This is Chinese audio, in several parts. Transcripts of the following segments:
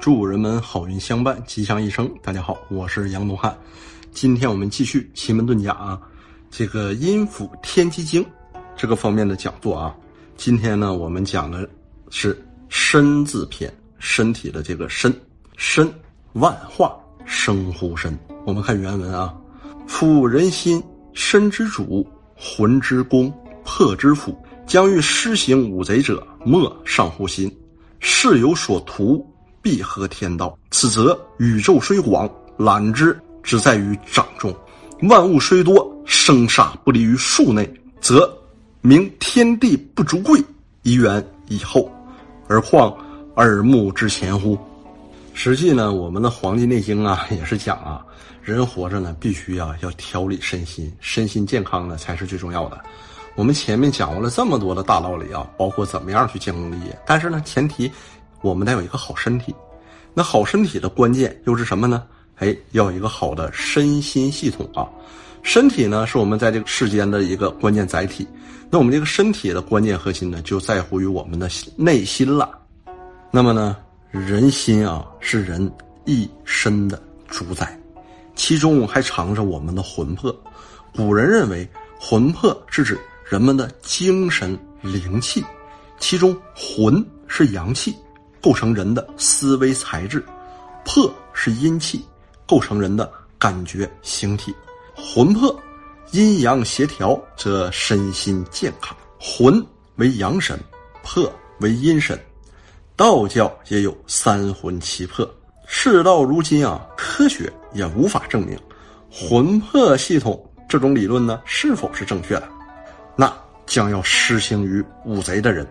祝人们好运相伴，吉祥一生。大家好，我是杨东汉。今天我们继续奇门遁甲啊，这个阴府天机经这个方面的讲座啊。今天呢，我们讲的是身字篇，身体的这个身，身万化生乎身。我们看原文啊，夫人心，身之主，魂之宫，魄之府。将欲施行五贼者，莫上乎心。事有所图，必合天道。此则宇宙虽广，揽之只在于掌中；万物虽多，生杀不离于数内，则明天地不足贵，以远以后，而况耳目之前乎？实际呢，我们的《黄帝内经》啊，也是讲啊，人活着呢，必须啊要调理身心，身心健康呢才是最重要的。我们前面讲过了这么多的大道理啊，包括怎么样去建功立业，但是呢，前提我们得有一个好身体。那好身体的关键又是什么呢？哎，要有一个好的身心系统啊。身体呢，是我们在这个世间的一个关键载体。那我们这个身体的关键核心呢，就在乎于我们的内心了。那么呢，人心啊，是人一身的主宰，其中还藏着我们的魂魄。古人认为，魂魄是指。人们的精神灵气，其中魂是阳气，构成人的思维才智；魄是阴气，构成人的感觉形体。魂魄阴阳协调，则身心健康。魂为阳神，魄为阴神。道教也有三魂七魄。事到如今啊，科学也无法证明魂魄系统这种理论呢是否是正确的。那将要施行于五贼的人，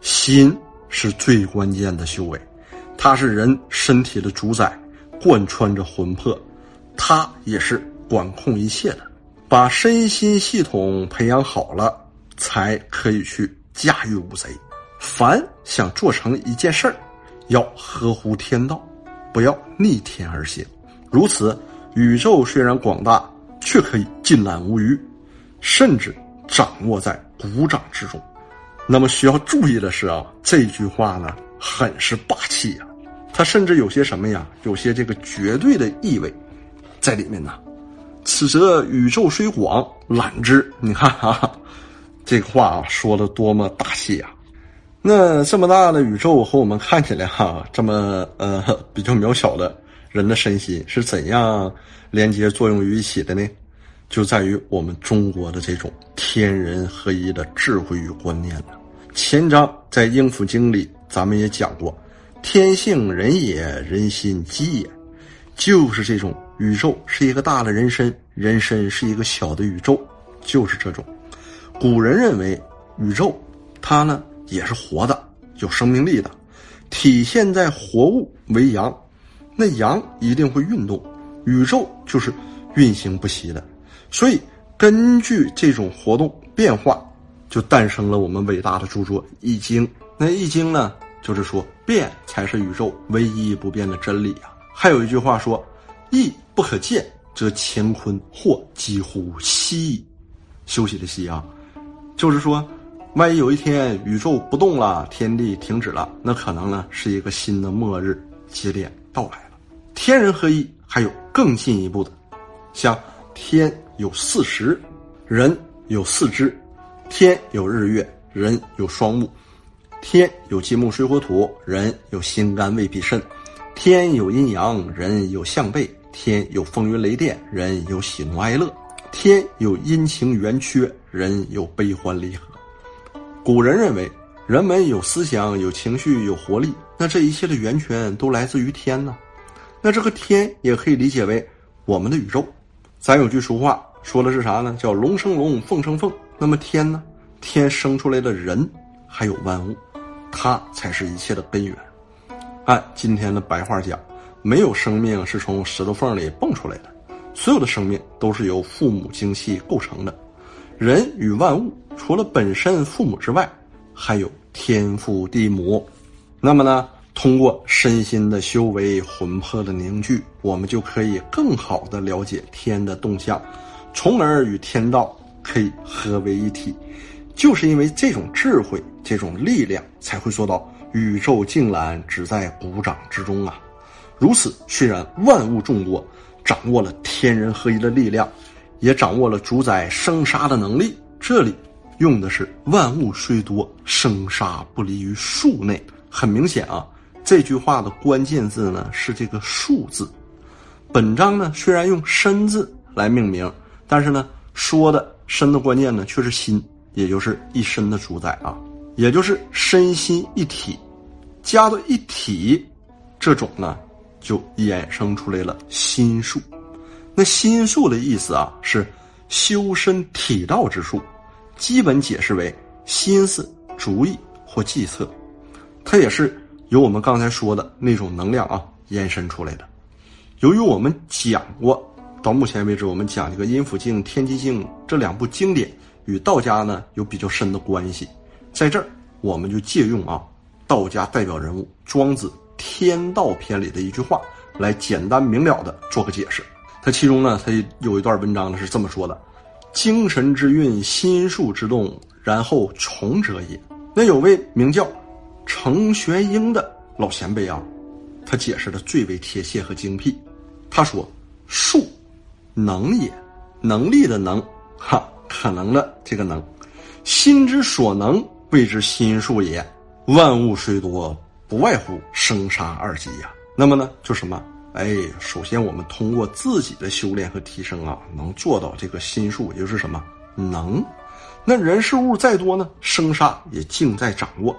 心是最关键的修为，它是人身体的主宰，贯穿着魂魄，它也是管控一切的。把身心系统培养好了，才可以去驾驭五贼。凡想做成一件事儿，要合乎天道，不要逆天而行。如此，宇宙虽然广大，却可以尽览无余，甚至。掌握在鼓掌之中，那么需要注意的是啊，这句话呢很是霸气呀，它甚至有些什么呀，有些这个绝对的意味在里面呢。此则宇宙虽广，览之，你看啊，这个话说的多么大气啊！那这么大的宇宙和我们看起来哈这么呃比较渺小的人的身心是怎样连接作用于一起的呢？就在于我们中国的这种天人合一的智慧与观念了。前章在《应府经》里，咱们也讲过，天性人也，人心机也，就是这种宇宙是一个大的人身，人身是一个小的宇宙，就是这种。古人认为，宇宙它呢也是活的，有生命力的，体现在活物为阳，那阳一定会运动，宇宙就是运行不息的。所以，根据这种活动变化，就诞生了我们伟大的著作《易经》。那《易经》呢，就是说变才是宇宙唯一不变的真理啊。还有一句话说：“易不可见，则乾坤或几乎息。”休息的息啊，就是说，万一有一天宇宙不动了，天地停止了，那可能呢是一个新的末日节点到来了。天人合一，还有更进一步的，像天。有四时，人有四肢，天有日月，人有双目；天有金木水火土，人有心肝胃脾肾；天有阴阳，人有向背；天有风云雷电，人有喜怒哀乐；天有阴晴圆缺，人有悲欢离合。古人认为，人们有思想、有情绪、有活力，那这一切的源泉都来自于天呢？那这个天也可以理解为我们的宇宙。咱有句俗话。说的是啥呢？叫龙生龙，凤生凤。那么天呢？天生出来的人，还有万物，它才是一切的根源。按今天的白话讲，没有生命是从石头缝里蹦出来的，所有的生命都是由父母精气构成的。人与万物，除了本身父母之外，还有天父地母。那么呢？通过身心的修为、魂魄的凝聚，我们就可以更好的了解天的动向。从而与天道可以合为一体，就是因为这种智慧、这种力量，才会做到宇宙静览只在鼓掌之中啊。如此，虽然万物众多，掌握了天人合一的力量，也掌握了主宰生杀的能力。这里用的是“万物虽多，生杀不离于数内”。很明显啊，这句话的关键字呢是这个“数”字。本章呢虽然用“身”字来命名，但是呢说的“身”的关键呢却是心。也就是一身的主宰啊，也就是身心一体，加到一体，这种呢就衍生出来了心术。那心术的意思啊是修身体道之术，基本解释为心思、主意或计策。它也是由我们刚才说的那种能量啊延伸出来的。由于我们讲过，到目前为止我们讲这个《阴府经》《天机经》这两部经典。与道家呢有比较深的关系，在这儿我们就借用啊道家代表人物庄子《天道篇》里的一句话来简单明了的做个解释。它其中呢，它有一段文章呢是这么说的：“精神之运，心术之动，然后从者也。”那有位名叫程玄英的老前辈啊，他解释的最为贴切和精辟。他说：“术，能也，能力的能，哈。”可能的这个能，心之所能谓之心术也。万物虽多，不外乎生杀二极呀。那么呢，就什么？哎，首先我们通过自己的修炼和提升啊，能做到这个心术，也就是什么能。那人事物再多呢，生杀也尽在掌握。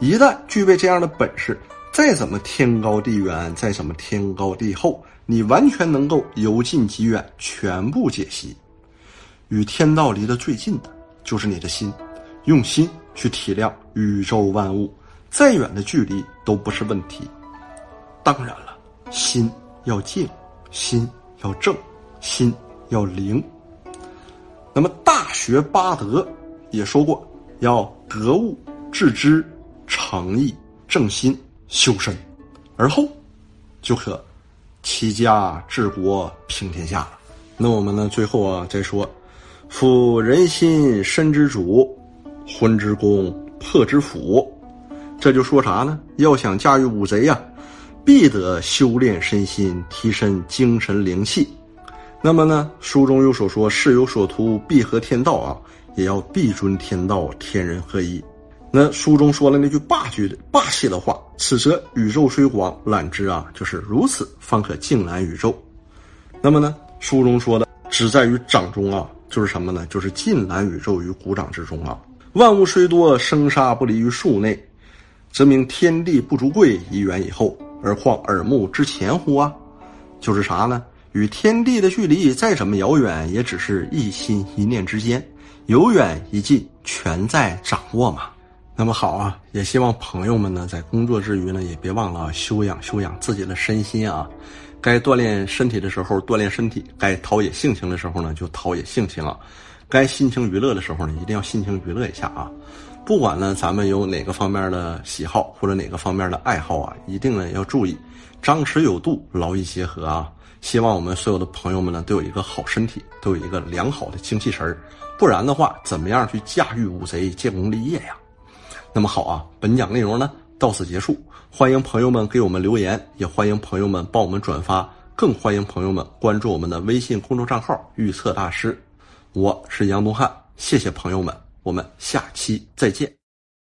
一旦具备这样的本事，再怎么天高地远，再怎么天高地厚，你完全能够由近及远，全部解析。与天道离得最近的，就是你的心，用心去体谅宇宙万物，再远的距离都不是问题。当然了，心要静，心要正，心要灵。那么《大学八德》也说过，要格物、致知、诚意、正心、修身，而后就可齐家治国平天下了。那我们呢，最后啊，再说。夫人心身之主，魂之宫，魄之府。这就说啥呢？要想驾驭五贼呀，必得修炼身心，提升精神灵气。那么呢，书中又所说，事有所图，必合天道啊，也要必尊天道，天人合一。那书中说了那句霸句的霸气的话：“此则宇宙虽广，览之啊，就是如此，方可静览宇宙。”那么呢，书中说的只在于掌中啊。就是什么呢？就是尽览宇宙于鼓掌之中啊！万物虽多，生杀不离于数内，则明天地不足贵，以远以后，而况耳目之前乎啊？就是啥呢？与天地的距离再怎么遥远，也只是一心一念之间，由远及近，全在掌握嘛。那么好啊，也希望朋友们呢，在工作之余呢，也别忘了修养修养自己的身心啊。该锻炼身体的时候锻炼身体，该陶冶性情的时候呢就陶冶性情啊，该心情娱乐的时候呢一定要心情娱乐一下啊。不管呢咱们有哪个方面的喜好或者哪个方面的爱好啊，一定呢要注意张弛有度，劳逸结合啊。希望我们所有的朋友们呢都有一个好身体，都有一个良好的精气神儿，不然的话怎么样去驾驭五贼建功立业呀？那么好啊，本讲内容呢到此结束。欢迎朋友们给我们留言，也欢迎朋友们帮我们转发，更欢迎朋友们关注我们的微信公众账号“预测大师”。我是杨东汉，谢谢朋友们，我们下期再见。